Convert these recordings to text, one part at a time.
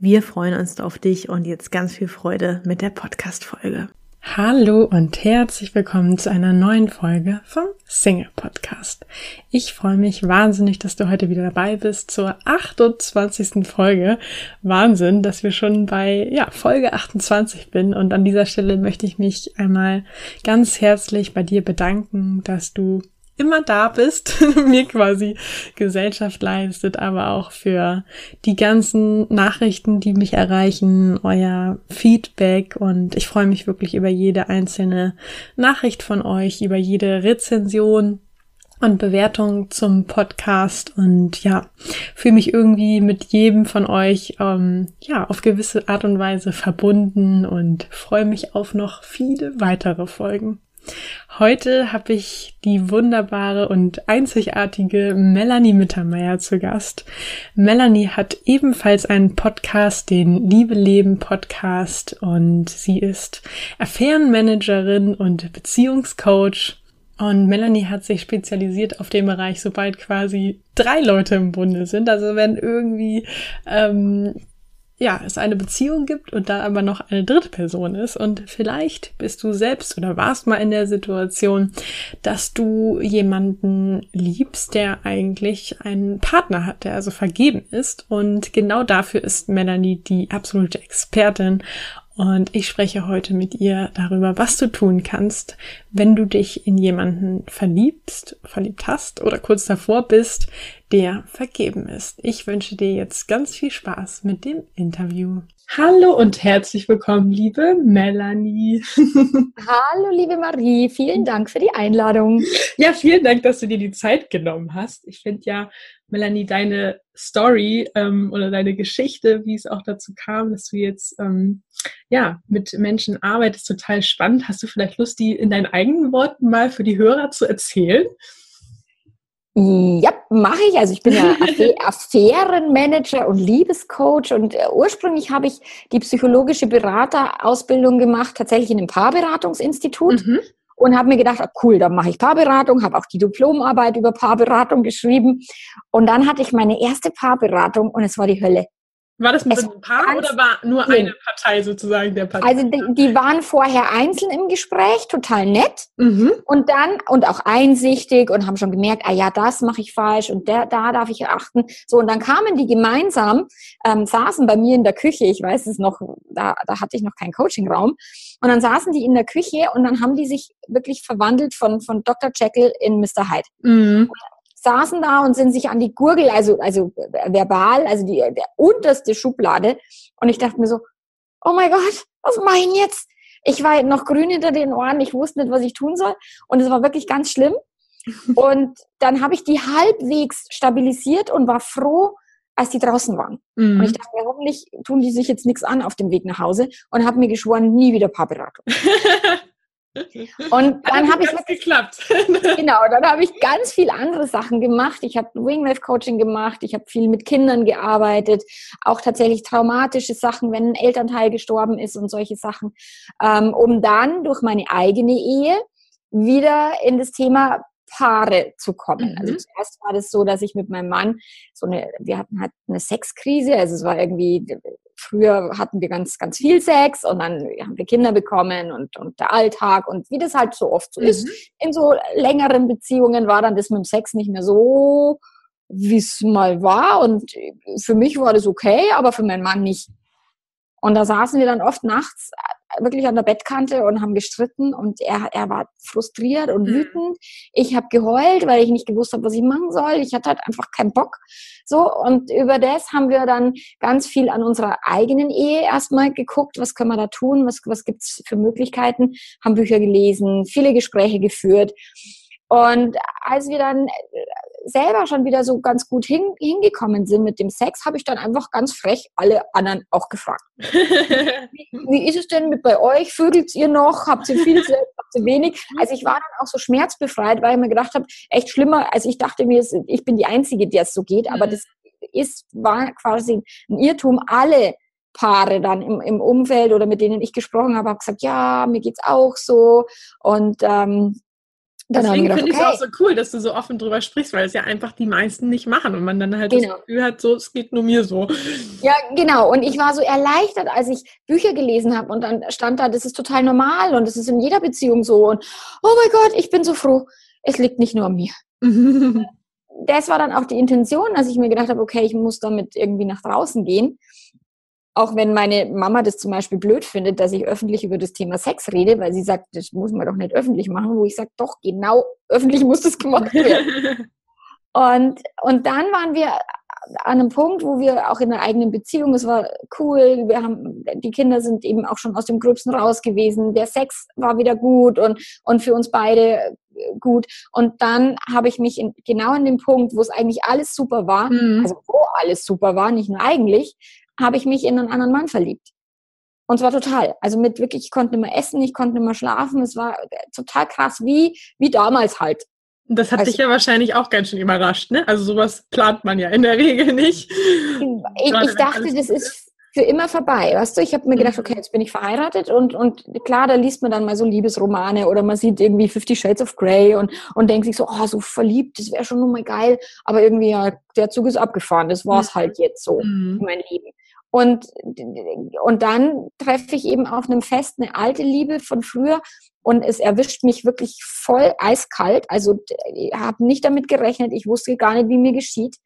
Wir freuen uns auf dich und jetzt ganz viel Freude mit der Podcast-Folge. Hallo und herzlich willkommen zu einer neuen Folge vom Single Podcast. Ich freue mich wahnsinnig, dass du heute wieder dabei bist zur 28. Folge. Wahnsinn, dass wir schon bei ja, Folge 28 bin und an dieser Stelle möchte ich mich einmal ganz herzlich bei dir bedanken, dass du immer da bist, mir quasi Gesellschaft leistet, aber auch für die ganzen Nachrichten, die mich erreichen, euer Feedback und ich freue mich wirklich über jede einzelne Nachricht von euch, über jede Rezension und Bewertung zum Podcast und ja, fühle mich irgendwie mit jedem von euch ähm, ja auf gewisse Art und Weise verbunden und freue mich auf noch viele weitere Folgen. Heute habe ich die wunderbare und einzigartige Melanie Mittermeier zu Gast. Melanie hat ebenfalls einen Podcast, den Liebe Leben Podcast und sie ist Affärenmanagerin und Beziehungscoach. Und Melanie hat sich spezialisiert auf den Bereich, sobald quasi drei Leute im Bunde sind. Also wenn irgendwie ähm, ja, es eine Beziehung gibt und da aber noch eine dritte Person ist. Und vielleicht bist du selbst oder warst mal in der Situation, dass du jemanden liebst, der eigentlich einen Partner hat, der also vergeben ist. Und genau dafür ist Melanie die absolute Expertin und ich spreche heute mit ihr darüber, was du tun kannst, wenn du dich in jemanden verliebst, verliebt hast oder kurz davor bist, der vergeben ist. Ich wünsche dir jetzt ganz viel Spaß mit dem Interview. Hallo und herzlich willkommen, liebe Melanie. Hallo, liebe Marie. Vielen Dank für die Einladung. Ja, vielen Dank, dass du dir die Zeit genommen hast. Ich finde ja, Melanie, deine Story ähm, oder deine Geschichte, wie es auch dazu kam, dass du jetzt ähm, ja mit Menschen arbeitest, total spannend. Hast du vielleicht Lust, die in deinen eigenen Worten mal für die Hörer zu erzählen? Ja, mache ich. Also ich bin ja Affärenmanager und Liebescoach und äh, ursprünglich habe ich die psychologische Beraterausbildung gemacht, tatsächlich in einem Paarberatungsinstitut. Mhm. Und habe mir gedacht, ah, cool, dann mache ich Paarberatung, habe auch die Diplomarbeit über Paarberatung geschrieben. Und dann hatte ich meine erste Paarberatung und es war die Hölle. War das mit einem Paar oder war nur eine Partei sozusagen der Partei? Also die, die, waren vorher einzeln im Gespräch, total nett mhm. und dann und auch einsichtig und haben schon gemerkt, ah ja, das mache ich falsch und der, da darf ich achten. So und dann kamen die gemeinsam, ähm, saßen bei mir in der Küche, ich weiß es noch, da, da hatte ich noch keinen Coachingraum und dann saßen die in der Küche und dann haben die sich wirklich verwandelt von, von Dr. Jekyll in Mr. Hyde. Mhm saßen da und sind sich an die Gurgel, also, also verbal, also die der unterste Schublade. Und ich dachte mir so, oh mein Gott, was denn jetzt? Ich war noch grün hinter den Ohren, ich wusste nicht, was ich tun soll. Und es war wirklich ganz schlimm. Und dann habe ich die halbwegs stabilisiert und war froh, als die draußen waren. Mhm. Und ich dachte mir, hoffentlich tun die sich jetzt nichts an auf dem Weg nach Hause und habe mir geschworen, nie wieder Paarberatung. Und dann habe ich geklappt. genau, dann habe ich ganz viel andere Sachen gemacht. Ich habe Wingwave Coaching gemacht, ich habe viel mit Kindern gearbeitet, auch tatsächlich traumatische Sachen, wenn ein Elternteil gestorben ist und solche Sachen, ähm, um dann durch meine eigene Ehe wieder in das Thema Paare zu kommen. Also mhm. Also zuerst war das so, dass ich mit meinem Mann so eine, wir hatten halt eine Sexkrise, also es war irgendwie früher hatten wir ganz, ganz viel Sex und dann haben wir Kinder bekommen und, und der Alltag und wie das halt so oft so mhm. ist. In so längeren Beziehungen war dann das mit dem Sex nicht mehr so, wie es mal war und für mich war das okay, aber für meinen Mann nicht. Und da saßen wir dann oft nachts wirklich an der Bettkante und haben gestritten und er, er war frustriert und mhm. wütend. Ich habe geheult, weil ich nicht gewusst habe, was ich machen soll. Ich hatte halt einfach keinen Bock. So, und über das haben wir dann ganz viel an unserer eigenen Ehe erstmal geguckt, was können wir da tun, was, was gibt's für Möglichkeiten, haben Bücher gelesen, viele Gespräche geführt. Und als wir dann selber schon wieder so ganz gut hin, hingekommen sind mit dem Sex, habe ich dann einfach ganz frech alle anderen auch gefragt. wie, wie, ist es denn mit bei euch? Vögelt ihr noch? Habt ihr viel Sex? Habt ihr wenig? Also ich war dann auch so schmerzbefreit, weil ich mir gedacht habe, echt schlimmer. Also ich dachte mir, ich bin die Einzige, der es so geht, aber mhm. das ist, war quasi ein Irrtum. Alle Paare dann im, im Umfeld oder mit denen ich gesprochen habe, haben gesagt, ja, mir geht's auch so. Und ähm, Deswegen finde ich es auch so cool, dass du so offen drüber sprichst, weil es ja einfach die meisten nicht machen und man dann halt genau. das Gefühl hat, so, es geht nur mir so. Ja, genau. Und ich war so erleichtert, als ich Bücher gelesen habe und dann stand da, das ist total normal und das ist in jeder Beziehung so. Und oh mein Gott, ich bin so froh, es liegt nicht nur an mir. das war dann auch die Intention, dass ich mir gedacht habe, okay, ich muss damit irgendwie nach draußen gehen auch wenn meine Mama das zum Beispiel blöd findet, dass ich öffentlich über das Thema Sex rede, weil sie sagt, das muss man doch nicht öffentlich machen, wo ich sage, doch, genau, öffentlich muss das gemacht werden. und, und dann waren wir an einem Punkt, wo wir auch in der eigenen Beziehung, es war cool, wir haben, die Kinder sind eben auch schon aus dem Gröbsten raus gewesen, der Sex war wieder gut und, und für uns beide gut. Und dann habe ich mich in, genau an dem Punkt, wo es eigentlich alles super war, mhm. also wo alles super war, nicht nur eigentlich, habe ich mich in einen anderen Mann verliebt. Und zwar total. Also mit wirklich, ich konnte nicht mehr essen, ich konnte nicht mehr schlafen. Es war total krass, wie, wie damals halt. Das hat also, dich ja wahrscheinlich auch ganz schön überrascht, ne? Also sowas plant man ja in der Regel nicht. Ich, ich dachte, das ist für immer vorbei, weißt du? Ich habe mir gedacht, mhm. okay, jetzt bin ich verheiratet und, und klar, da liest man dann mal so Liebesromane oder man sieht irgendwie Fifty Shades of Grey und, und denkt sich so, oh, so verliebt, das wäre schon nochmal geil. Aber irgendwie, ja, der Zug ist abgefahren, das war's mhm. halt jetzt so, mhm. mein Leben. Und, und dann treffe ich eben auf einem Fest eine alte Liebe von früher und es erwischt mich wirklich voll eiskalt. Also ich habe nicht damit gerechnet, ich wusste gar nicht, wie mir geschieht.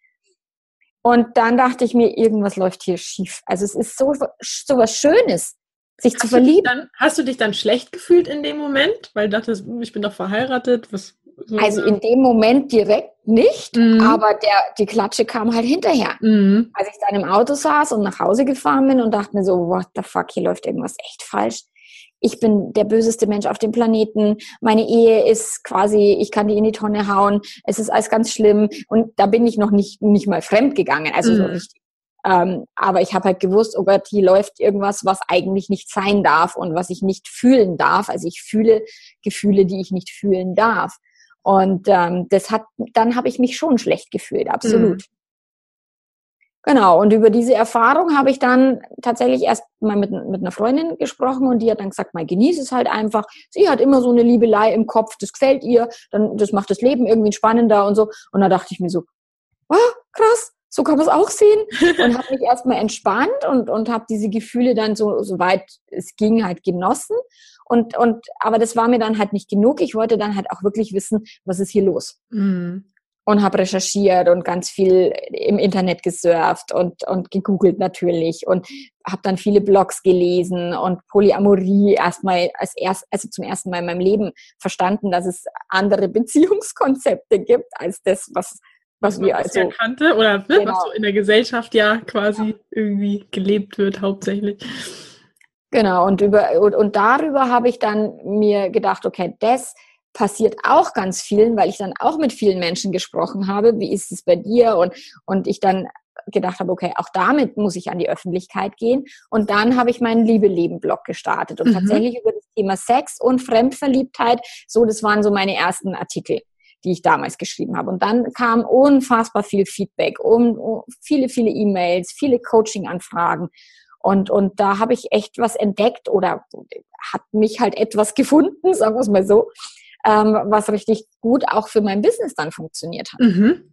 Und dann dachte ich mir, irgendwas läuft hier schief. Also es ist so, so was Schönes, sich hast zu verlieben. Dann, hast du dich dann schlecht gefühlt in dem Moment? Weil du dachtest, ich bin doch verheiratet, was so also in dem Moment direkt nicht, mhm. aber der, die Klatsche kam halt hinterher. Mhm. Als ich dann im Auto saß und nach Hause gefahren bin und dachte mir so, what the fuck, hier läuft irgendwas echt falsch. Ich bin der böseste Mensch auf dem Planeten. Meine Ehe ist quasi, ich kann die in die Tonne hauen. Es ist alles ganz schlimm. Und da bin ich noch nicht, nicht mal fremd gegangen. Also mhm. so richtig ähm, aber ich habe halt gewusst, oh Gott, hier läuft irgendwas, was eigentlich nicht sein darf und was ich nicht fühlen darf. Also ich fühle Gefühle, die ich nicht fühlen darf. Und ähm, das hat, dann habe ich mich schon schlecht gefühlt, absolut. Mhm. Genau, und über diese Erfahrung habe ich dann tatsächlich erst mal mit, mit einer Freundin gesprochen und die hat dann gesagt, mal genieße es halt einfach. Sie hat immer so eine Liebelei im Kopf, das gefällt ihr, dann das macht das Leben irgendwie spannender und so. Und da dachte ich mir so, oh, krass, so kann man es auch sehen. Und habe mich erstmal entspannt und, und habe diese Gefühle dann so, so weit es ging halt genossen. Und, und, aber das war mir dann halt nicht genug. Ich wollte dann halt auch wirklich wissen, was ist hier los. Mhm. Und habe recherchiert und ganz viel im Internet gesurft und, und gegoogelt natürlich und habe dann viele Blogs gelesen und Polyamorie erstmal als erst, also zum ersten Mal in meinem Leben verstanden, dass es andere Beziehungskonzepte gibt als das, was was wir also ja kannte oder ne, genau. was so in der Gesellschaft ja quasi ja. irgendwie gelebt wird hauptsächlich. Genau, und, über, und, und darüber habe ich dann mir gedacht, okay, das passiert auch ganz vielen, weil ich dann auch mit vielen Menschen gesprochen habe, wie ist es bei dir? Und, und ich dann gedacht habe, okay, auch damit muss ich an die Öffentlichkeit gehen. Und dann habe ich meinen Liebe-Leben-Blog gestartet und mhm. tatsächlich über das Thema Sex und Fremdverliebtheit, so, das waren so meine ersten Artikel die ich damals geschrieben habe. Und dann kam unfassbar viel Feedback, um, um viele, viele E-Mails, viele Coaching-Anfragen. Und, und da habe ich echt was entdeckt oder hat mich halt etwas gefunden, sagen wir es mal so, ähm, was richtig gut auch für mein Business dann funktioniert hat. Mhm.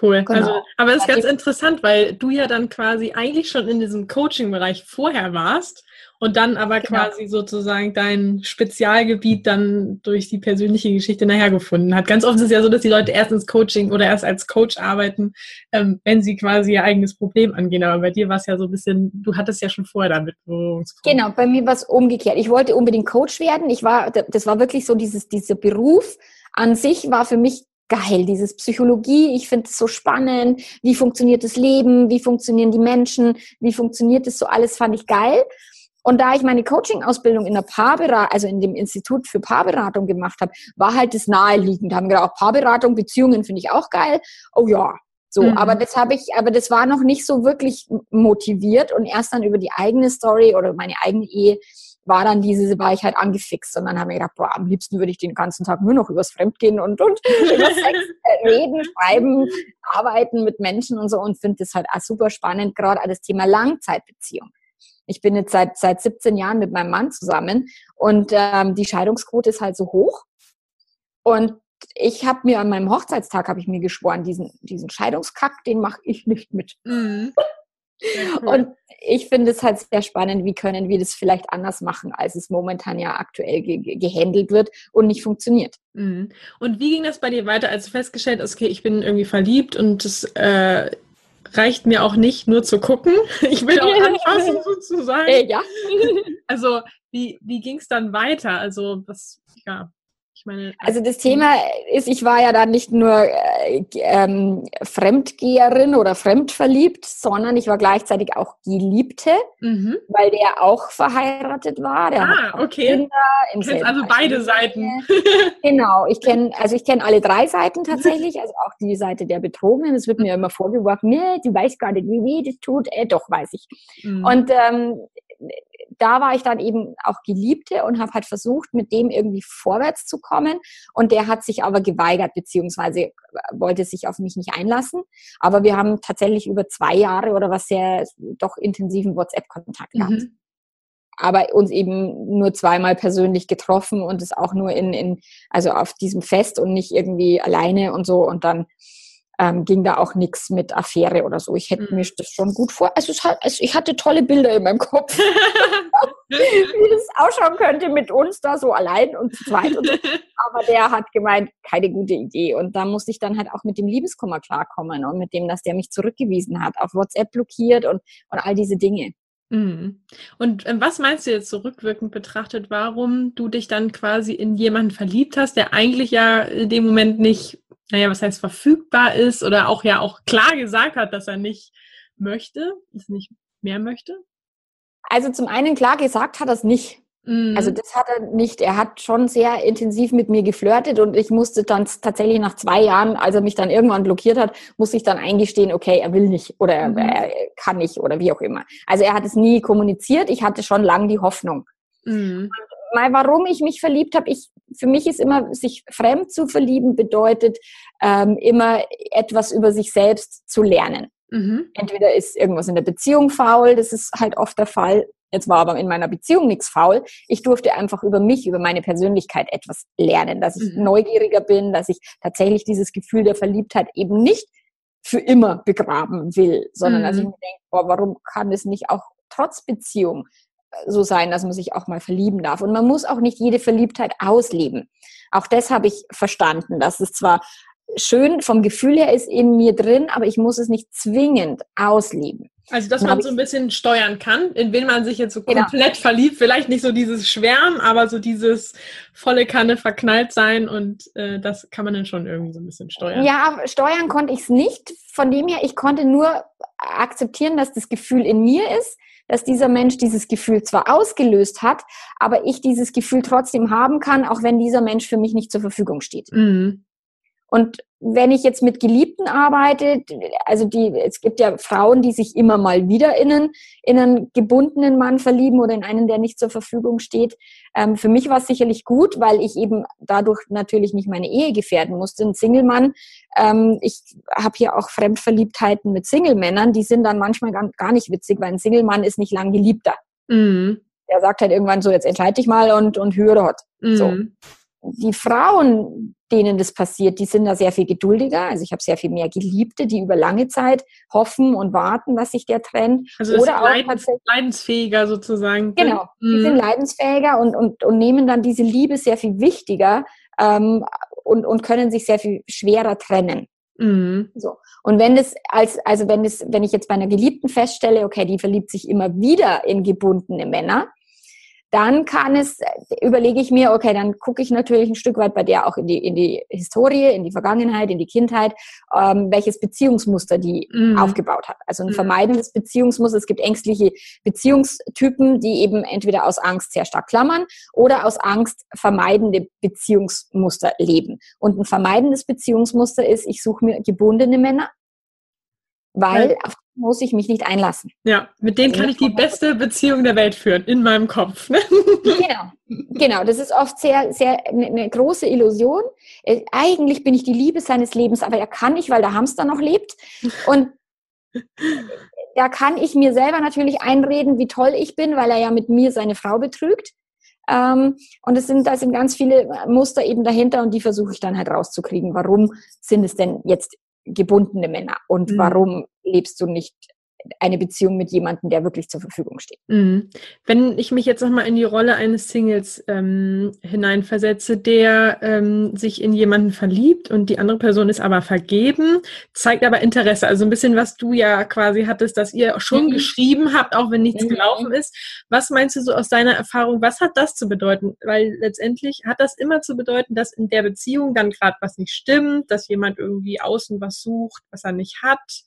Cool. Genau. Also, aber es ist ganz interessant, weil du ja dann quasi eigentlich schon in diesem Coaching-Bereich vorher warst Und dann aber genau. quasi sozusagen dein Spezialgebiet dann durch die persönliche Geschichte nachher gefunden hat. Ganz oft ist es ja so, dass die Leute erst ins Coaching oder erst als Coach arbeiten, ähm, wenn sie quasi ihr eigenes Problem angehen. Aber bei dir war es ja so ein bisschen, du hattest ja schon vorher damit Berührungspunkte. Genau, bei mir war es umgekehrt. Ich wollte unbedingt Coach werden. Ich war, das war wirklich so dieses, dieser Beruf an sich war für mich geil, dieses Psychologie. Ich finde es so spannend. Wie funktioniert das Leben? Wie funktionieren die Menschen? Wie funktioniert das so alles? Fand ich geil. Und da ich meine Coaching-Ausbildung in der Paarberatung, also in dem Institut für Paarberatung gemacht habe, war halt das naheliegend. Da haben gedacht, auch Paarberatung, Beziehungen finde ich auch geil. Oh ja, so. Mhm. Aber das habe ich, aber das war noch nicht so wirklich motiviert und erst dann über die eigene Story oder meine eigene Ehe war dann diese, war ich halt angefixt und dann haben wir gedacht, boah, am liebsten würde ich den ganzen Tag nur noch übers Fremdgehen und, und über Sex äh, reden, schreiben, arbeiten mit Menschen und so und finde das halt auch super spannend, gerade das Thema Langzeitbeziehung. Ich bin jetzt seit, seit 17 Jahren mit meinem Mann zusammen und ähm, die Scheidungsquote ist halt so hoch. Und ich habe mir an meinem Hochzeitstag habe ich mir geschworen, diesen, diesen Scheidungskack, den mache ich nicht mit. Mhm. Cool. Und ich finde es halt sehr spannend, wie können wir das vielleicht anders machen, als es momentan ja aktuell ge gehandelt wird und nicht funktioniert. Mhm. Und wie ging das bei dir weiter, als du festgestellt hast, okay, ich bin irgendwie verliebt und das äh, reicht mir auch nicht, nur zu gucken. Ich will auch anfassen sozusagen. Äh, ja. Also wie, wie ging es dann weiter? Also was, ja, meine, also das Thema ist, ich war ja dann nicht nur äh, ähm, Fremdgeherin oder fremdverliebt, sondern ich war gleichzeitig auch Geliebte, mhm. weil der auch verheiratet war. Der ah, okay. Kinder im Kennst also beide Seiten. genau, ich kenne also ich kenne alle drei Seiten tatsächlich, also auch die Seite der Betrogenen. Es wird mir immer vorgeworfen, nee, du weißt gar nicht, wie weh das tut. Äh, doch weiß ich. Mhm. Und ähm, da war ich dann eben auch Geliebte und habe halt versucht, mit dem irgendwie vorwärts zu kommen. Und der hat sich aber geweigert, beziehungsweise wollte sich auf mich nicht einlassen. Aber wir haben tatsächlich über zwei Jahre oder was sehr doch intensiven WhatsApp-Kontakt gehabt. Mhm. Aber uns eben nur zweimal persönlich getroffen und es auch nur in, in, also auf diesem Fest und nicht irgendwie alleine und so. Und dann ähm, ging da auch nichts mit Affäre oder so. Ich hätte mhm. mir das schon gut vor. Also, hat, also, ich hatte tolle Bilder in meinem Kopf, wie das ausschauen könnte mit uns da so allein und zu zweit. Und so. Aber der hat gemeint, keine gute Idee. Und da musste ich dann halt auch mit dem Liebeskummer klarkommen und mit dem, dass der mich zurückgewiesen hat, auf WhatsApp blockiert und, und all diese Dinge. Mhm. Und ähm, was meinst du jetzt so rückwirkend betrachtet, warum du dich dann quasi in jemanden verliebt hast, der eigentlich ja in dem Moment nicht naja, was heißt verfügbar ist oder auch ja auch klar gesagt hat, dass er nicht möchte, es nicht mehr möchte? Also zum einen klar gesagt hat er es nicht. Mhm. Also das hat er nicht. Er hat schon sehr intensiv mit mir geflirtet und ich musste dann tatsächlich nach zwei Jahren, als er mich dann irgendwann blockiert hat, musste ich dann eingestehen, okay, er will nicht oder mhm. er kann nicht oder wie auch immer. Also er hat es nie kommuniziert. Ich hatte schon lange die Hoffnung. Mhm mal, warum ich mich verliebt habe, ich, für mich ist immer, sich fremd zu verlieben bedeutet, ähm, immer etwas über sich selbst zu lernen. Mhm. Entweder ist irgendwas in der Beziehung faul, das ist halt oft der Fall. Jetzt war aber in meiner Beziehung nichts faul. Ich durfte einfach über mich, über meine Persönlichkeit etwas lernen, dass ich mhm. neugieriger bin, dass ich tatsächlich dieses Gefühl der Verliebtheit eben nicht für immer begraben will, sondern mhm. dass ich mir denke, boah, warum kann es nicht auch trotz Beziehung so sein, dass man sich auch mal verlieben darf. Und man muss auch nicht jede Verliebtheit ausleben. Auch das habe ich verstanden, dass es zwar schön vom Gefühl her ist in mir drin, aber ich muss es nicht zwingend ausleben. Also, dass man so ein bisschen steuern kann, in wen man sich jetzt so genau. komplett verliebt. Vielleicht nicht so dieses Schwärmen, aber so dieses volle Kanne verknallt sein und äh, das kann man dann schon irgendwie so ein bisschen steuern. Ja, steuern konnte ich es nicht. Von dem her, ich konnte nur akzeptieren, dass das Gefühl in mir ist dass dieser Mensch dieses Gefühl zwar ausgelöst hat, aber ich dieses Gefühl trotzdem haben kann, auch wenn dieser Mensch für mich nicht zur Verfügung steht. Mhm. Und wenn ich jetzt mit Geliebten arbeite, also die, es gibt ja Frauen, die sich immer mal wieder in einen, in einen gebundenen Mann verlieben oder in einen, der nicht zur Verfügung steht. Ähm, für mich war es sicherlich gut, weil ich eben dadurch natürlich nicht meine Ehe gefährden musste. Ein Single-Mann, ähm, ich habe hier auch Fremdverliebtheiten mit Single-Männern, die sind dann manchmal gar, gar nicht witzig, weil ein Single-Mann ist nicht lang geliebter. Mhm. Der sagt halt irgendwann so, jetzt entscheide dich mal und, und höre dort. Mhm. So. Die Frauen, denen das passiert, die sind da sehr viel geduldiger. Also ich habe sehr viel mehr Geliebte, die über lange Zeit hoffen und warten, dass sich der trennt. Also Oder auch leidens, leidensfähiger sozusagen. Genau, die mhm. sind leidensfähiger und, und, und nehmen dann diese Liebe sehr viel wichtiger ähm, und, und können sich sehr viel schwerer trennen. Mhm. So. Und wenn es als, also wenn es, wenn ich jetzt bei einer Geliebten feststelle, okay, die verliebt sich immer wieder in gebundene Männer, dann kann es, überlege ich mir, okay, dann gucke ich natürlich ein Stück weit bei der auch in die, in die Historie, in die Vergangenheit, in die Kindheit, ähm, welches Beziehungsmuster die mhm. aufgebaut hat. Also ein mhm. vermeidendes Beziehungsmuster. Es gibt ängstliche Beziehungstypen, die eben entweder aus Angst sehr stark klammern oder aus Angst vermeidende Beziehungsmuster leben. Und ein vermeidendes Beziehungsmuster ist, ich suche mir gebundene Männer, weil auf muss ich mich nicht einlassen. Ja, mit denen kann ich die beste Beziehung der Welt führen, in meinem Kopf. Ne? Genau, genau. Das ist oft sehr, sehr eine, eine große Illusion. Äh, eigentlich bin ich die Liebe seines Lebens, aber er kann nicht, weil der Hamster noch lebt. Und da kann ich mir selber natürlich einreden, wie toll ich bin, weil er ja mit mir seine Frau betrügt. Ähm, und es sind, da sind ganz viele Muster eben dahinter und die versuche ich dann halt rauszukriegen. Warum sind es denn jetzt gebundene Männer und mhm. warum lebst du nicht eine Beziehung mit jemandem, der wirklich zur Verfügung steht. Mhm. Wenn ich mich jetzt nochmal in die Rolle eines Singles ähm, hineinversetze, der ähm, sich in jemanden verliebt und die andere Person ist aber vergeben, zeigt aber Interesse. Also ein bisschen, was du ja quasi hattest, dass ihr schon mhm. geschrieben habt, auch wenn nichts mhm. gelaufen ist. Was meinst du so aus deiner Erfahrung, was hat das zu bedeuten? Weil letztendlich hat das immer zu bedeuten, dass in der Beziehung dann gerade was nicht stimmt, dass jemand irgendwie außen was sucht, was er nicht hat.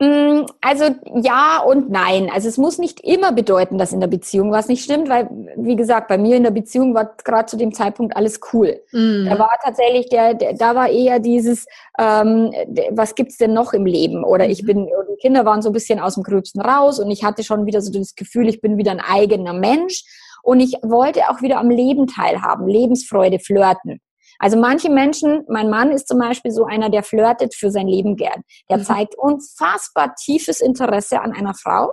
Mm, also ja und nein. Also es muss nicht immer bedeuten, dass in der Beziehung was nicht stimmt, weil, wie gesagt, bei mir in der Beziehung war gerade zu dem Zeitpunkt alles cool. Mhm. Da war tatsächlich der, der, da war eher dieses, ähm, was gibt's denn noch im Leben? Oder ich mhm. bin, die Kinder waren so ein bisschen aus dem Gröbsten raus und ich hatte schon wieder so das Gefühl, ich bin wieder ein eigener Mensch. Und ich wollte auch wieder am Leben teilhaben, Lebensfreude flirten. Also manche Menschen, mein Mann ist zum Beispiel so einer, der flirtet für sein Leben gern. Der mhm. zeigt unfassbar tiefes Interesse an einer Frau,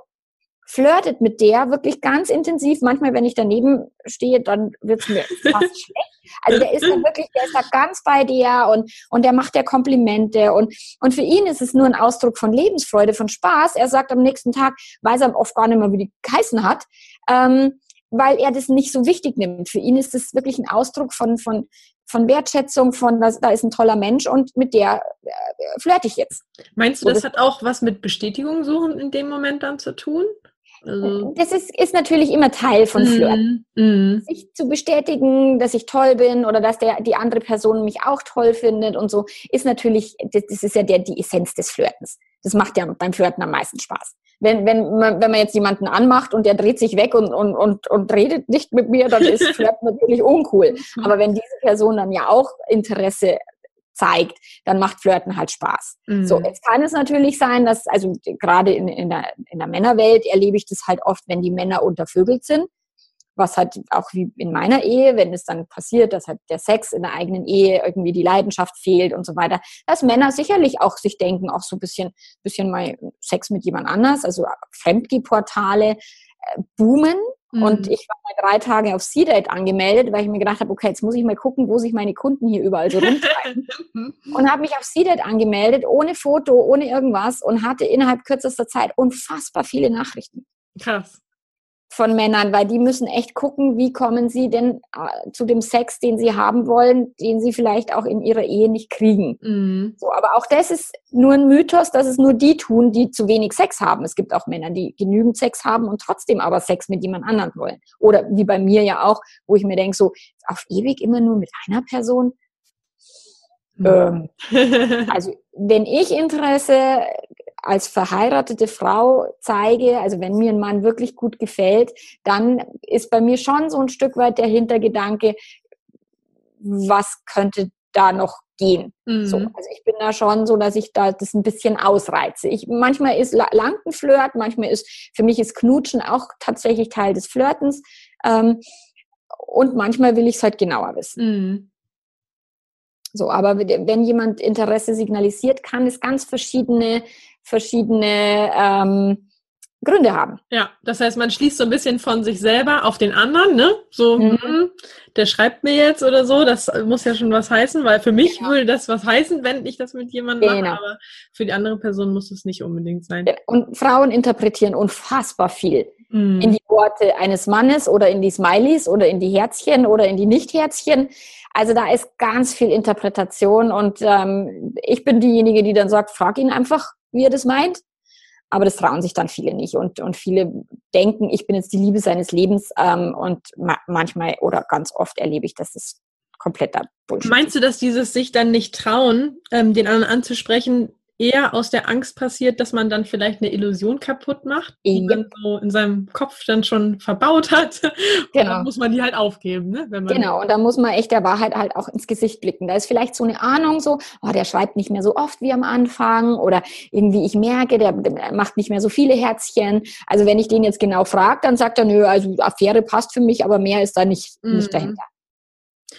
flirtet mit der wirklich ganz intensiv. Manchmal, wenn ich daneben stehe, dann wird's mir fast schlecht. Also der ist dann wirklich, der ist da ganz bei dir und, und der macht dir Komplimente und, und für ihn ist es nur ein Ausdruck von Lebensfreude, von Spaß. Er sagt am nächsten Tag, weiß er oft gar nicht mehr, wie die geheißen hat, ähm, weil er das nicht so wichtig nimmt. Für ihn ist es wirklich ein Ausdruck von, von, von Wertschätzung, von da, da ist ein toller Mensch und mit der äh, flirte ich jetzt. Meinst du, das, das hat auch was mit Bestätigung suchen in dem Moment dann zu tun? Also das ist, ist natürlich immer Teil von mm, Flirten. Mm. Sich zu bestätigen, dass ich toll bin oder dass der, die andere Person mich auch toll findet und so, ist natürlich, das, das ist ja der, die Essenz des Flirtens. Das macht ja beim Flirten am meisten Spaß wenn, wenn, man, wenn man jetzt jemanden anmacht und der dreht sich weg und, und, und, und redet nicht mit mir, dann ist Flirt natürlich uncool. Mhm. Aber wenn diese Person dann ja auch Interesse zeigt, dann macht Flirten halt Spaß. Mhm. So, jetzt kann es natürlich sein, dass, also gerade in, in, der, in der Männerwelt erlebe ich das halt oft, wenn die Männer untervögelt sind was halt auch wie in meiner Ehe, wenn es dann passiert, dass halt der Sex in der eigenen Ehe irgendwie die Leidenschaft fehlt und so weiter, dass Männer sicherlich auch sich denken, auch so ein bisschen, bisschen mal Sex mit jemand anders, also Fremdgeh-Portale äh, boomen. Mhm. Und ich war mal drei Tage auf C-Date angemeldet, weil ich mir gedacht habe, okay, jetzt muss ich mal gucken, wo sich meine Kunden hier überall so rumtreiben. und habe mich auf C-Date angemeldet, ohne Foto, ohne irgendwas und hatte innerhalb kürzester Zeit unfassbar viele Nachrichten. Krass von Männern, weil die müssen echt gucken, wie kommen sie denn äh, zu dem Sex, den sie haben wollen, den sie vielleicht auch in ihrer Ehe nicht kriegen. Mhm. So, aber auch das ist nur ein Mythos, dass es nur die tun, die zu wenig Sex haben. Es gibt auch Männer, die genügend Sex haben und trotzdem aber Sex mit jemand anderem wollen. Oder wie bei mir ja auch, wo ich mir denke, so auf ewig immer nur mit einer Person. Mhm. Ähm, also wenn ich Interesse als verheiratete Frau zeige, also wenn mir ein Mann wirklich gut gefällt, dann ist bei mir schon so ein Stück weit der Hintergedanke, was könnte da noch gehen. Mhm. So, also ich bin da schon so, dass ich da das ein bisschen ausreize. Ich, manchmal ist Flirt, manchmal ist, für mich ist Knutschen auch tatsächlich Teil des Flirtens. Ähm, und manchmal will ich es halt genauer wissen. Mhm. So, aber wenn jemand Interesse signalisiert, kann es ganz verschiedene verschiedene ähm, Gründe haben. Ja, das heißt, man schließt so ein bisschen von sich selber auf den anderen, ne? So, mhm. hm, der schreibt mir jetzt oder so, das muss ja schon was heißen, weil für mich genau. würde das was heißen, wenn ich das mit jemandem genau. mache, aber für die andere Person muss es nicht unbedingt sein. Und Frauen interpretieren unfassbar viel mhm. in die Worte eines Mannes oder in die Smileys oder in die Herzchen oder in die Nicht-Herzchen. Also da ist ganz viel Interpretation und ähm, ich bin diejenige, die dann sagt, frag ihn einfach, wie er das meint. Aber das trauen sich dann viele nicht und, und viele denken, ich bin jetzt die Liebe seines Lebens ähm, und ma manchmal oder ganz oft erlebe ich, dass das kompletter Bullshit Meinst du, dass dieses sich dann nicht trauen, ähm, den anderen anzusprechen, eher aus der Angst passiert, dass man dann vielleicht eine Illusion kaputt macht, die ja. man so in seinem Kopf dann schon verbaut hat. Genau. Und dann muss man die halt aufgeben. Ne? genau, und da muss man echt der Wahrheit halt auch ins Gesicht blicken. Da ist vielleicht so eine Ahnung so, oh, der schreibt nicht mehr so oft wie am Anfang oder irgendwie ich merke, der, der macht nicht mehr so viele Herzchen. Also wenn ich den jetzt genau frage, dann sagt er, nö, also Affäre passt für mich, aber mehr ist da nicht, mhm. nicht dahinter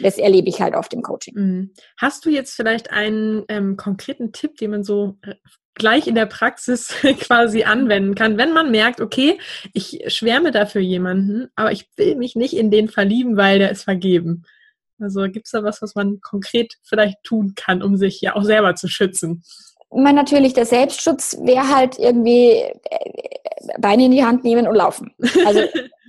das erlebe ich halt oft im Coaching. Mhm. Hast du jetzt vielleicht einen ähm, konkreten Tipp, den man so äh, gleich in der Praxis quasi anwenden kann, wenn man merkt, okay, ich schwärme dafür jemanden, aber ich will mich nicht in den verlieben, weil der ist vergeben. Also gibt es da was, was man konkret vielleicht tun kann, um sich ja auch selber zu schützen? Man natürlich, der Selbstschutz wäre halt irgendwie äh, Beine in die Hand nehmen und laufen. Also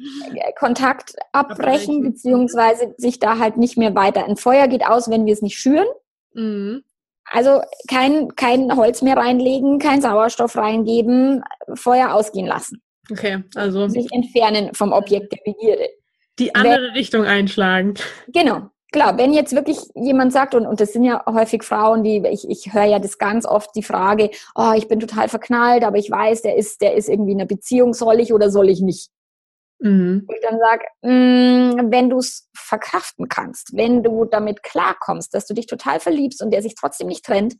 Kontakt abbrechen, beziehungsweise sich da halt nicht mehr weiter. Ein Feuer geht aus, wenn wir es nicht schüren. Mhm. Also kein, kein Holz mehr reinlegen, kein Sauerstoff reingeben, Feuer ausgehen lassen. Okay, also. Sich entfernen vom Objekt der Begierde. Die andere wenn, Richtung einschlagen. Genau. Klar, wenn jetzt wirklich jemand sagt, und, und das sind ja häufig Frauen, die, ich, ich höre ja das ganz oft, die Frage, oh, ich bin total verknallt, aber ich weiß, der ist, der ist irgendwie in einer Beziehung, soll ich oder soll ich nicht? Mhm. Ich dann sage, mm, wenn du es verkraften kannst, wenn du damit klarkommst, dass du dich total verliebst und der sich trotzdem nicht trennt,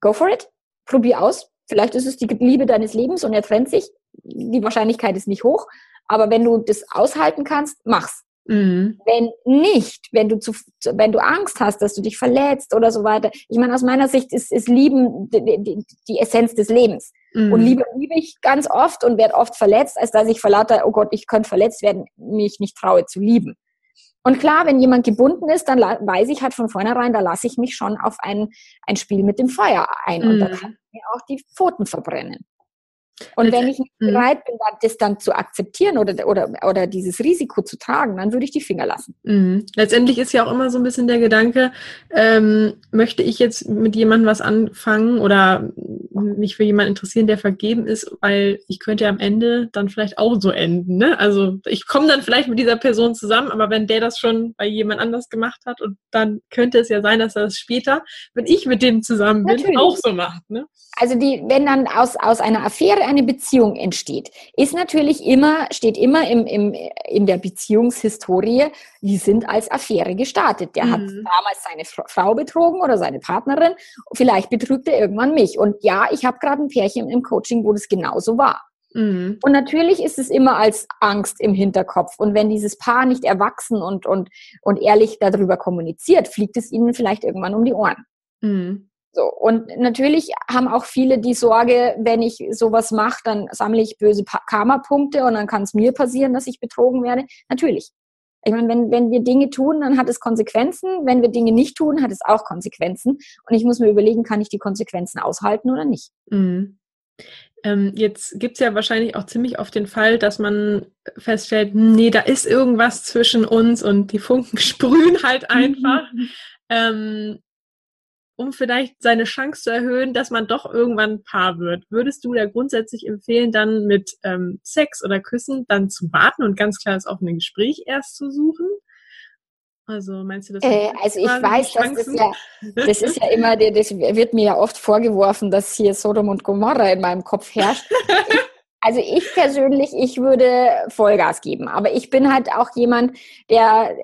go for it, probier aus. Vielleicht ist es die Liebe deines Lebens und er trennt sich. Die Wahrscheinlichkeit ist nicht hoch. Aber wenn du das aushalten kannst, mach's. Mhm. Wenn nicht, wenn du zu, wenn du Angst hast, dass du dich verletzt oder so weiter. Ich meine, aus meiner Sicht ist, ist Lieben die, die, die Essenz des Lebens. Mhm. Und Liebe liebe ich ganz oft und werde oft verletzt, als dass ich verlaute, oh Gott, ich könnte verletzt werden, mich nicht traue zu lieben. Und klar, wenn jemand gebunden ist, dann weiß ich halt von vornherein, da lasse ich mich schon auf ein, ein Spiel mit dem Feuer ein. Mhm. Und da mhm. kann ich mir auch die Pfoten verbrennen. Und wenn ich nicht mhm. bereit bin, das dann zu akzeptieren oder, oder, oder dieses Risiko zu tragen, dann würde ich die Finger lassen. Mhm. Letztendlich ist ja auch immer so ein bisschen der Gedanke, ähm, möchte ich jetzt mit jemandem was anfangen oder mich für jemanden interessieren, der vergeben ist, weil ich könnte ja am Ende dann vielleicht auch so enden. Ne? Also ich komme dann vielleicht mit dieser Person zusammen, aber wenn der das schon bei jemand anders gemacht hat und dann könnte es ja sein, dass er das später, wenn ich mit dem zusammen bin, Natürlich. auch so macht. Ne? Also die, wenn dann aus, aus einer Affäre eine Beziehung entsteht, ist natürlich immer, steht immer im, im, in der Beziehungshistorie, die sind als Affäre gestartet. Der mhm. hat damals seine Frau betrogen oder seine Partnerin, vielleicht betrügt er irgendwann mich. Und ja, ich habe gerade ein Pärchen im Coaching, wo das genauso war. Mhm. Und natürlich ist es immer als Angst im Hinterkopf. Und wenn dieses Paar nicht erwachsen und, und, und ehrlich darüber kommuniziert, fliegt es ihnen vielleicht irgendwann um die Ohren. Mhm. So, und natürlich haben auch viele die Sorge, wenn ich sowas mache, dann sammle ich böse Karma-Punkte und dann kann es mir passieren, dass ich betrogen werde. Natürlich. Ich meine, wenn, wenn wir Dinge tun, dann hat es Konsequenzen. Wenn wir Dinge nicht tun, hat es auch Konsequenzen. Und ich muss mir überlegen, kann ich die Konsequenzen aushalten oder nicht. Mhm. Ähm, jetzt gibt es ja wahrscheinlich auch ziemlich oft den Fall, dass man feststellt, nee, da ist irgendwas zwischen uns und die Funken sprühen halt einfach. ähm, um vielleicht seine Chance zu erhöhen, dass man doch irgendwann Paar wird. Würdest du da grundsätzlich empfehlen, dann mit ähm, Sex oder Küssen dann zu warten und ganz klar das offene Gespräch erst zu suchen? Also meinst du das? Äh, also ich weiß, dass das ja, das ist ja immer, das wird mir ja oft vorgeworfen, dass hier Sodom und Gomorra in meinem Kopf herrscht. Also ich persönlich, ich würde Vollgas geben. Aber ich bin halt auch jemand, der,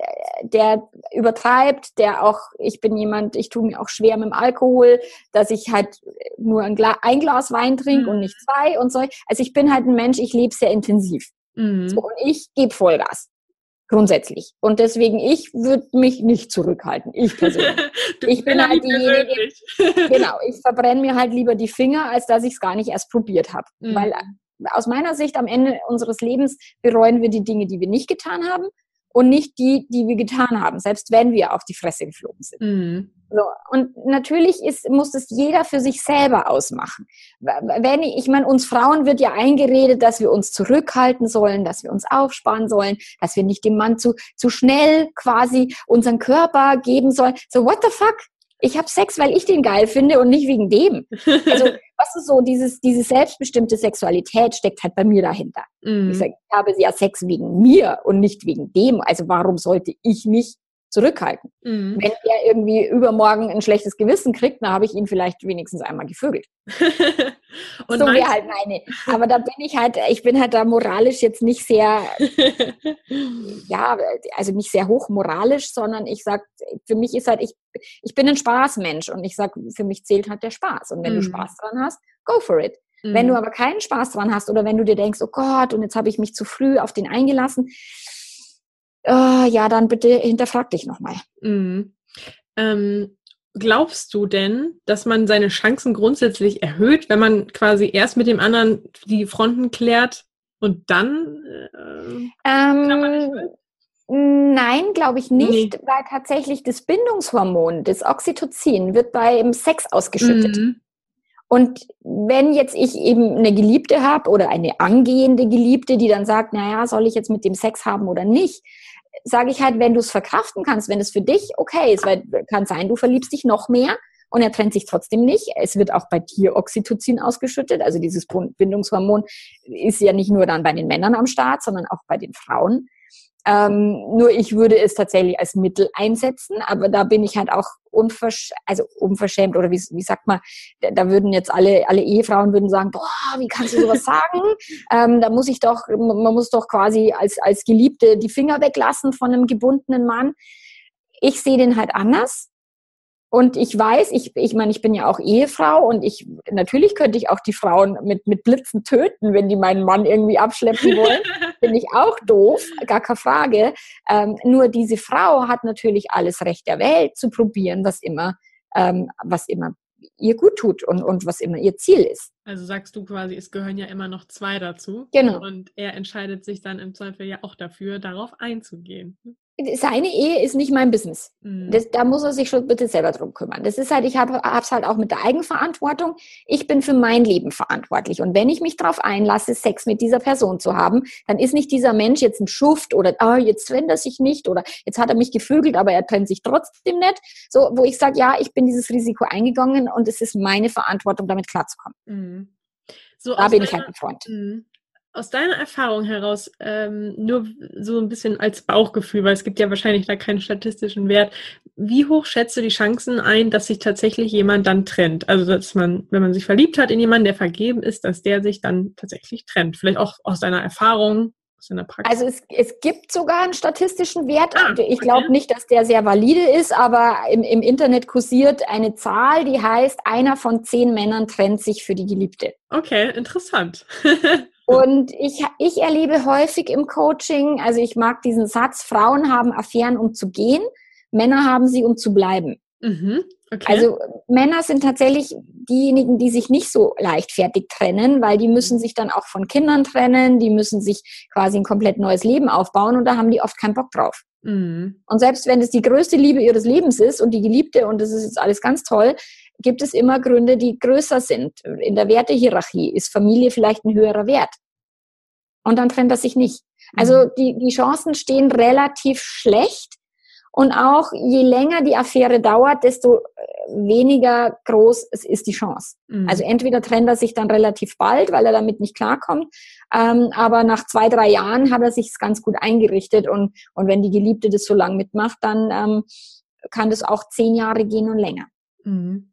der übertreibt, der auch, ich bin jemand, ich tue mir auch schwer mit dem Alkohol, dass ich halt nur ein, Glas, ein Glas Wein trinke mhm. und nicht zwei und so. Also ich bin halt ein Mensch, ich lebe sehr intensiv. Mhm. So, und ich gebe Vollgas. Grundsätzlich. Und deswegen, ich würde mich nicht zurückhalten. Ich persönlich. ich bin halt diejenige. genau, ich verbrenne mir halt lieber die Finger, als dass ich es gar nicht erst probiert habe. Mhm. Weil aus meiner Sicht am Ende unseres Lebens bereuen wir die Dinge, die wir nicht getan haben und nicht die, die wir getan haben, selbst wenn wir auf die Fresse geflogen sind. Mhm. So, und natürlich ist, muss das jeder für sich selber ausmachen. Wenn ich, ich meine, uns Frauen wird ja eingeredet, dass wir uns zurückhalten sollen, dass wir uns aufsparen sollen, dass wir nicht dem Mann zu, zu schnell quasi unseren Körper geben sollen. So, what the fuck? Ich habe Sex, weil ich den geil finde und nicht wegen dem. Also, was ist so, dieses, diese selbstbestimmte Sexualität steckt halt bei mir dahinter. Mm. Ich, sag, ich habe ja Sex wegen mir und nicht wegen dem. Also warum sollte ich mich zurückhalten? Mm. Wenn er irgendwie übermorgen ein schlechtes Gewissen kriegt, dann habe ich ihn vielleicht wenigstens einmal gevögelt. Und so wäre halt meine. Aber da bin ich halt, ich bin halt da moralisch jetzt nicht sehr, ja, also nicht sehr hochmoralisch, sondern ich sag, für mich ist halt, ich, ich bin ein Spaßmensch und ich sag, für mich zählt halt der Spaß. Und wenn mhm. du Spaß dran hast, go for it. Mhm. Wenn du mhm. aber keinen Spaß dran hast oder wenn du dir denkst, oh Gott, und jetzt habe ich mich zu früh auf den eingelassen, uh, ja, dann bitte hinterfrag dich nochmal. Mhm. Ähm, glaubst du denn, dass man seine Chancen grundsätzlich erhöht, wenn man quasi erst mit dem anderen die Fronten klärt und dann? Äh, ähm, nein, glaube ich nicht, nee. weil tatsächlich das Bindungshormon, das Oxytocin, wird beim Sex ausgeschüttet. Mhm. Und wenn jetzt ich eben eine Geliebte habe oder eine angehende Geliebte, die dann sagt, naja, soll ich jetzt mit dem Sex haben oder nicht, sage ich halt, wenn du es verkraften kannst, wenn es für dich okay ist, weil kann sein, du verliebst dich noch mehr und er trennt sich trotzdem nicht. Es wird auch bei dir Oxytocin ausgeschüttet. Also dieses Bindungshormon ist ja nicht nur dann bei den Männern am Start, sondern auch bei den Frauen. Ähm, nur ich würde es tatsächlich als Mittel einsetzen, aber da bin ich halt auch unversch also unverschämt oder wie, wie sagt man, da, würden jetzt alle, alle Ehefrauen würden sagen, boah, wie kannst du sowas sagen? ähm, da muss ich doch, man muss doch quasi als, als Geliebte die Finger weglassen von einem gebundenen Mann. Ich sehe den halt anders. Und ich weiß, ich, ich meine, ich bin ja auch Ehefrau und ich, natürlich könnte ich auch die Frauen mit, mit Blitzen töten, wenn die meinen Mann irgendwie abschleppen wollen. Bin ich auch doof, gar keine Frage. Ähm, nur diese Frau hat natürlich alles Recht der Welt zu probieren, was immer, ähm, was immer ihr gut tut und, und was immer ihr Ziel ist. Also sagst du quasi, es gehören ja immer noch zwei dazu. Genau. Und er entscheidet sich dann im Zweifel ja auch dafür, darauf einzugehen seine Ehe ist nicht mein Business. Mhm. Das, da muss er sich schon bitte selber drum kümmern. Das ist halt, ich habe es halt auch mit der Eigenverantwortung. Ich bin für mein Leben verantwortlich. Und wenn ich mich darauf einlasse, Sex mit dieser Person zu haben, dann ist nicht dieser Mensch jetzt ein Schuft oder oh, jetzt trennt er sich nicht oder jetzt hat er mich gevögelt, aber er trennt sich trotzdem nicht. So, wo ich sage, ja, ich bin dieses Risiko eingegangen und es ist meine Verantwortung, damit klarzukommen. Mhm. So da bin ich halt ein Freund. Aus deiner Erfahrung heraus ähm, nur so ein bisschen als Bauchgefühl, weil es gibt ja wahrscheinlich da keinen statistischen Wert. Wie hoch schätzt du die Chancen ein, dass sich tatsächlich jemand dann trennt? Also dass man, wenn man sich verliebt hat in jemanden, der vergeben ist, dass der sich dann tatsächlich trennt? Vielleicht auch aus deiner Erfahrung, aus deiner Praxis? Also es, es gibt sogar einen statistischen Wert. Ah, ich glaube nicht, dass der sehr valide ist, aber im, im Internet kursiert eine Zahl, die heißt, einer von zehn Männern trennt sich für die Geliebte. Okay, interessant. Und ich, ich erlebe häufig im Coaching, also ich mag diesen Satz, Frauen haben Affären, um zu gehen, Männer haben sie, um zu bleiben. Mhm, okay. Also Männer sind tatsächlich diejenigen, die sich nicht so leichtfertig trennen, weil die müssen sich dann auch von Kindern trennen, die müssen sich quasi ein komplett neues Leben aufbauen und da haben die oft keinen Bock drauf. Mhm. Und selbst wenn es die größte Liebe ihres Lebens ist und die Geliebte und das ist jetzt alles ganz toll, gibt es immer Gründe, die größer sind. In der Wertehierarchie ist Familie vielleicht ein höherer Wert. Und dann trennt er sich nicht. Also mhm. die, die Chancen stehen relativ schlecht. Und auch je länger die Affäre dauert, desto äh, weniger groß ist die Chance. Mhm. Also entweder trennt er sich dann relativ bald, weil er damit nicht klarkommt, ähm, aber nach zwei, drei Jahren hat er sich ganz gut eingerichtet und, und wenn die Geliebte das so lang mitmacht, dann ähm, kann das auch zehn Jahre gehen und länger. Mhm.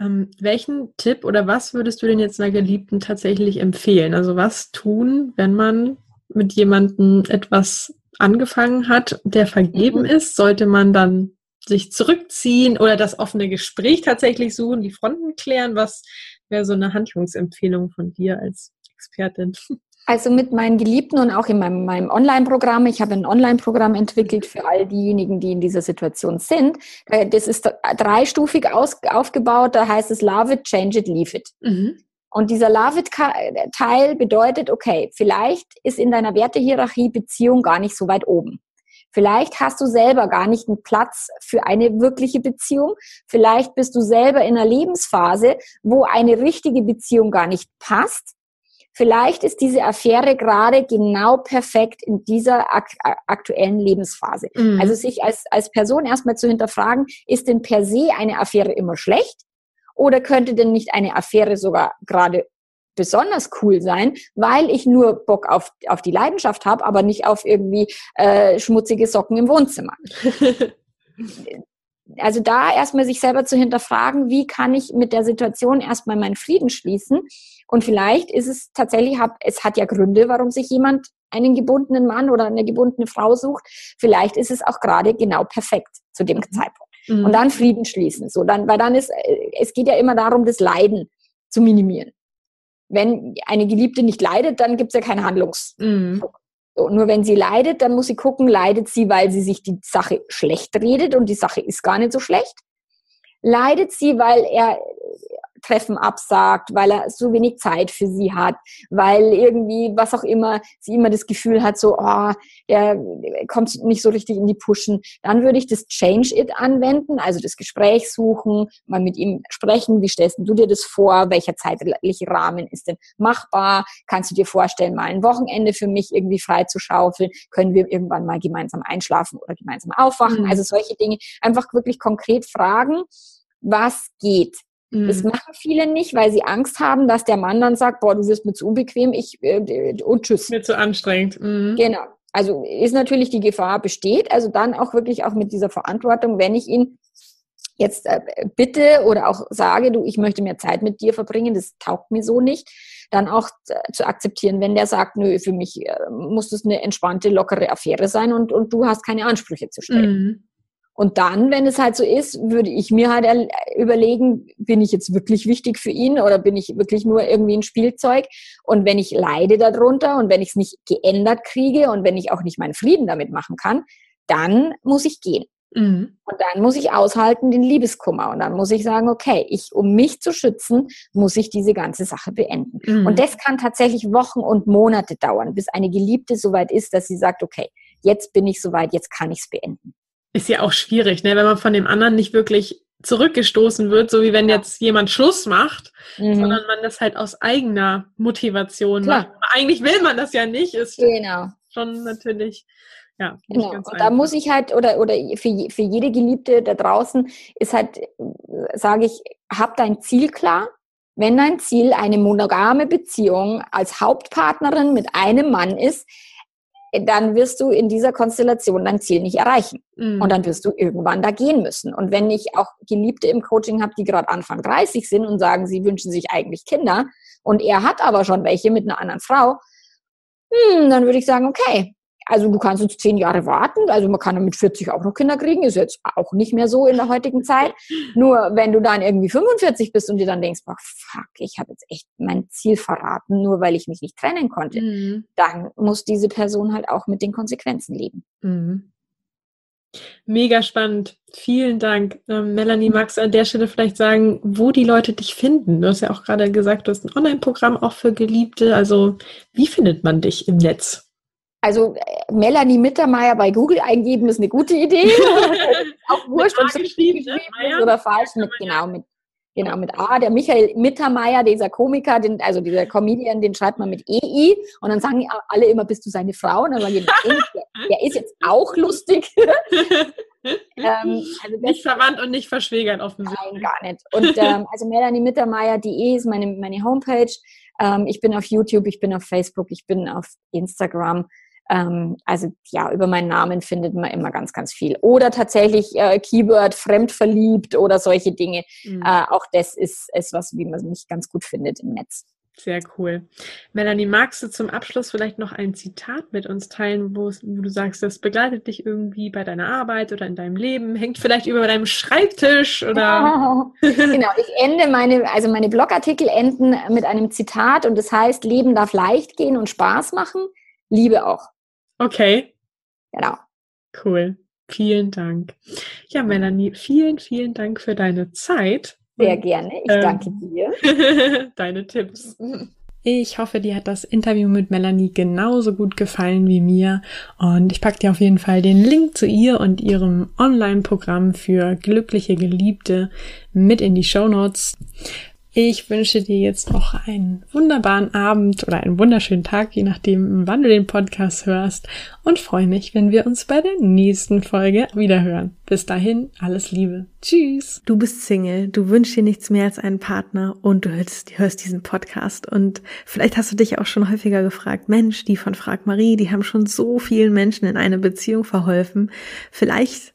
Ähm, welchen Tipp oder was würdest du denn jetzt einer Geliebten tatsächlich empfehlen? Also was tun, wenn man mit jemandem etwas angefangen hat, der vergeben mhm. ist? Sollte man dann sich zurückziehen oder das offene Gespräch tatsächlich suchen, die Fronten klären? Was wäre so eine Handlungsempfehlung von dir als Expertin? Also mit meinen Geliebten und auch in meinem, meinem Online-Programm. Ich habe ein Online-Programm entwickelt für all diejenigen, die in dieser Situation sind. Äh, das ist dreistufig aus, aufgebaut. Da heißt es Love it, change it, leave it. Mhm. Und dieser Love-It-Teil bedeutet, okay, vielleicht ist in deiner Wertehierarchie Beziehung gar nicht so weit oben. Vielleicht hast du selber gar nicht einen Platz für eine wirkliche Beziehung. Vielleicht bist du selber in einer Lebensphase, wo eine richtige Beziehung gar nicht passt. Vielleicht ist diese Affäre gerade genau perfekt in dieser ak aktuellen Lebensphase. Mhm. Also sich als, als Person erstmal zu hinterfragen, ist denn per se eine Affäre immer schlecht? Oder könnte denn nicht eine Affäre sogar gerade besonders cool sein, weil ich nur Bock auf, auf die Leidenschaft habe, aber nicht auf irgendwie äh, schmutzige Socken im Wohnzimmer. also da erstmal sich selber zu hinterfragen, wie kann ich mit der Situation erstmal meinen Frieden schließen? Und vielleicht ist es tatsächlich, es hat ja Gründe, warum sich jemand einen gebundenen Mann oder eine gebundene Frau sucht. Vielleicht ist es auch gerade genau perfekt zu dem mhm. Zeitpunkt. Mhm. Und dann Frieden schließen. So, dann, weil dann ist, äh, es geht ja immer darum, das Leiden zu minimieren. Wenn eine Geliebte nicht leidet, dann gibt es ja keinen Handlungs. Mhm. Nur wenn sie leidet, dann muss sie gucken, leidet sie, weil sie sich die Sache schlecht redet und die Sache ist gar nicht so schlecht? Leidet sie, weil er Treffen absagt, weil er so wenig Zeit für sie hat, weil irgendwie, was auch immer, sie immer das Gefühl hat, so, oh, der kommt nicht so richtig in die Pushen, dann würde ich das Change It anwenden, also das Gespräch suchen, mal mit ihm sprechen, wie stellst du dir das vor, welcher zeitliche Rahmen ist denn machbar, kannst du dir vorstellen, mal ein Wochenende für mich irgendwie frei zu schaufeln, können wir irgendwann mal gemeinsam einschlafen oder gemeinsam aufwachen, mhm. also solche Dinge, einfach wirklich konkret fragen, was geht, das mhm. machen viele nicht, weil sie Angst haben, dass der Mann dann sagt, boah, du wirst mir zu unbequem, ich äh, und tschüss. Mir zu anstrengend. Mhm. Genau. Also ist natürlich die Gefahr besteht, also dann auch wirklich auch mit dieser Verantwortung, wenn ich ihn jetzt äh, bitte oder auch sage, du, ich möchte mehr Zeit mit dir verbringen, das taugt mir so nicht, dann auch zu akzeptieren, wenn der sagt, nö, für mich äh, muss das eine entspannte, lockere Affäre sein und, und du hast keine Ansprüche zu stellen. Mhm. Und dann, wenn es halt so ist, würde ich mir halt überlegen, bin ich jetzt wirklich wichtig für ihn oder bin ich wirklich nur irgendwie ein Spielzeug? Und wenn ich leide darunter und wenn ich es nicht geändert kriege und wenn ich auch nicht meinen Frieden damit machen kann, dann muss ich gehen. Mhm. Und dann muss ich aushalten den Liebeskummer. Und dann muss ich sagen, okay, ich, um mich zu schützen, muss ich diese ganze Sache beenden. Mhm. Und das kann tatsächlich Wochen und Monate dauern, bis eine Geliebte soweit ist, dass sie sagt, okay, jetzt bin ich soweit, jetzt kann ich es beenden ist ja auch schwierig, ne? wenn man von dem anderen nicht wirklich zurückgestoßen wird, so wie wenn jetzt jemand Schluss macht, mhm. sondern man das halt aus eigener Motivation Klar. macht. Eigentlich will man das ja nicht, ist genau. schon natürlich ja, genau. Und da muss ich halt, oder, oder für, für jede Geliebte da draußen ist halt, sage ich, hab dein Ziel klar. Wenn dein Ziel eine monogame Beziehung als Hauptpartnerin mit einem Mann ist, dann wirst du in dieser Konstellation dein Ziel nicht erreichen. Mhm. Und dann wirst du irgendwann da gehen müssen. Und wenn ich auch Geliebte im Coaching habe, die gerade Anfang 30 sind und sagen, sie wünschen sich eigentlich Kinder und er hat aber schon welche mit einer anderen Frau, hm, dann würde ich sagen, okay, also du kannst jetzt zehn Jahre warten, also man kann mit 40 auch noch Kinder kriegen, ist jetzt auch nicht mehr so in der heutigen Zeit. Nur wenn du dann irgendwie 45 bist und dir dann denkst, boah, fuck, ich habe jetzt echt mein Ziel verraten, nur weil ich mich nicht trennen konnte, mhm. dann muss diese Person halt auch mit den Konsequenzen leben. Mhm. Mega spannend. Vielen Dank. Ähm, Melanie, magst du an der Stelle vielleicht sagen, wo die Leute dich finden? Du hast ja auch gerade gesagt, du hast ein Online-Programm auch für Geliebte. Also, wie findet man dich im Netz? Also äh, Melanie Mittermeier bei Google eingeben ist eine gute Idee. auch wurscht, ob es oder falsch mit genau mit genau mit A. Der Michael Mittermeier, dieser Komiker, den, also dieser Comedian, den schreibt man mit EI und dann sagen alle immer, bist du seine Frau? Und dann sagen die, der ist jetzt auch lustig. ähm, also nicht verwandt und nicht verschwägert offensichtlich. Nein, gar nicht. Und ähm, also Melanie Mittermeier.de ist meine, meine Homepage. Ähm, ich bin auf YouTube, ich bin auf Facebook, ich bin auf Instagram. Ähm, also ja, über meinen Namen findet man immer ganz, ganz viel. Oder tatsächlich äh, Keyword fremdverliebt oder solche Dinge. Mhm. Äh, auch das ist etwas, wie man mich ganz gut findet im Netz. Sehr cool. Melanie, magst du zum Abschluss vielleicht noch ein Zitat mit uns teilen, wo, wo, du sagst, das begleitet dich irgendwie bei deiner Arbeit oder in deinem Leben, hängt vielleicht über deinem Schreibtisch oder? genau, ich ende meine, also meine Blogartikel enden mit einem Zitat und das heißt, Leben darf leicht gehen und Spaß machen, Liebe auch. Okay. Genau. Cool. Vielen Dank. Ja, Melanie, vielen, vielen Dank für deine Zeit. Sehr gerne. Ich ähm, danke dir. Deine Tipps. Ich hoffe, dir hat das Interview mit Melanie genauso gut gefallen wie mir. Und ich packe dir auf jeden Fall den Link zu ihr und ihrem Online-Programm für glückliche Geliebte mit in die Show Notes. Ich wünsche dir jetzt noch einen wunderbaren Abend oder einen wunderschönen Tag, je nachdem, wann du den Podcast hörst und freue mich, wenn wir uns bei der nächsten Folge wiederhören. Bis dahin, alles Liebe. Tschüss. Du bist Single, du wünschst dir nichts mehr als einen Partner und du hörst, hörst diesen Podcast und vielleicht hast du dich auch schon häufiger gefragt, Mensch, die von Frag Marie, die haben schon so vielen Menschen in eine Beziehung verholfen. Vielleicht